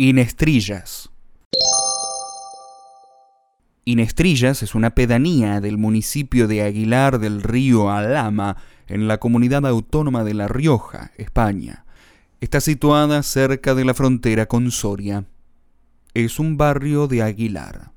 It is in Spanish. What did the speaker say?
Inestrillas. Inestrillas es una pedanía del municipio de Aguilar del Río Alama, en la comunidad autónoma de La Rioja, España. Está situada cerca de la frontera con Soria. Es un barrio de Aguilar.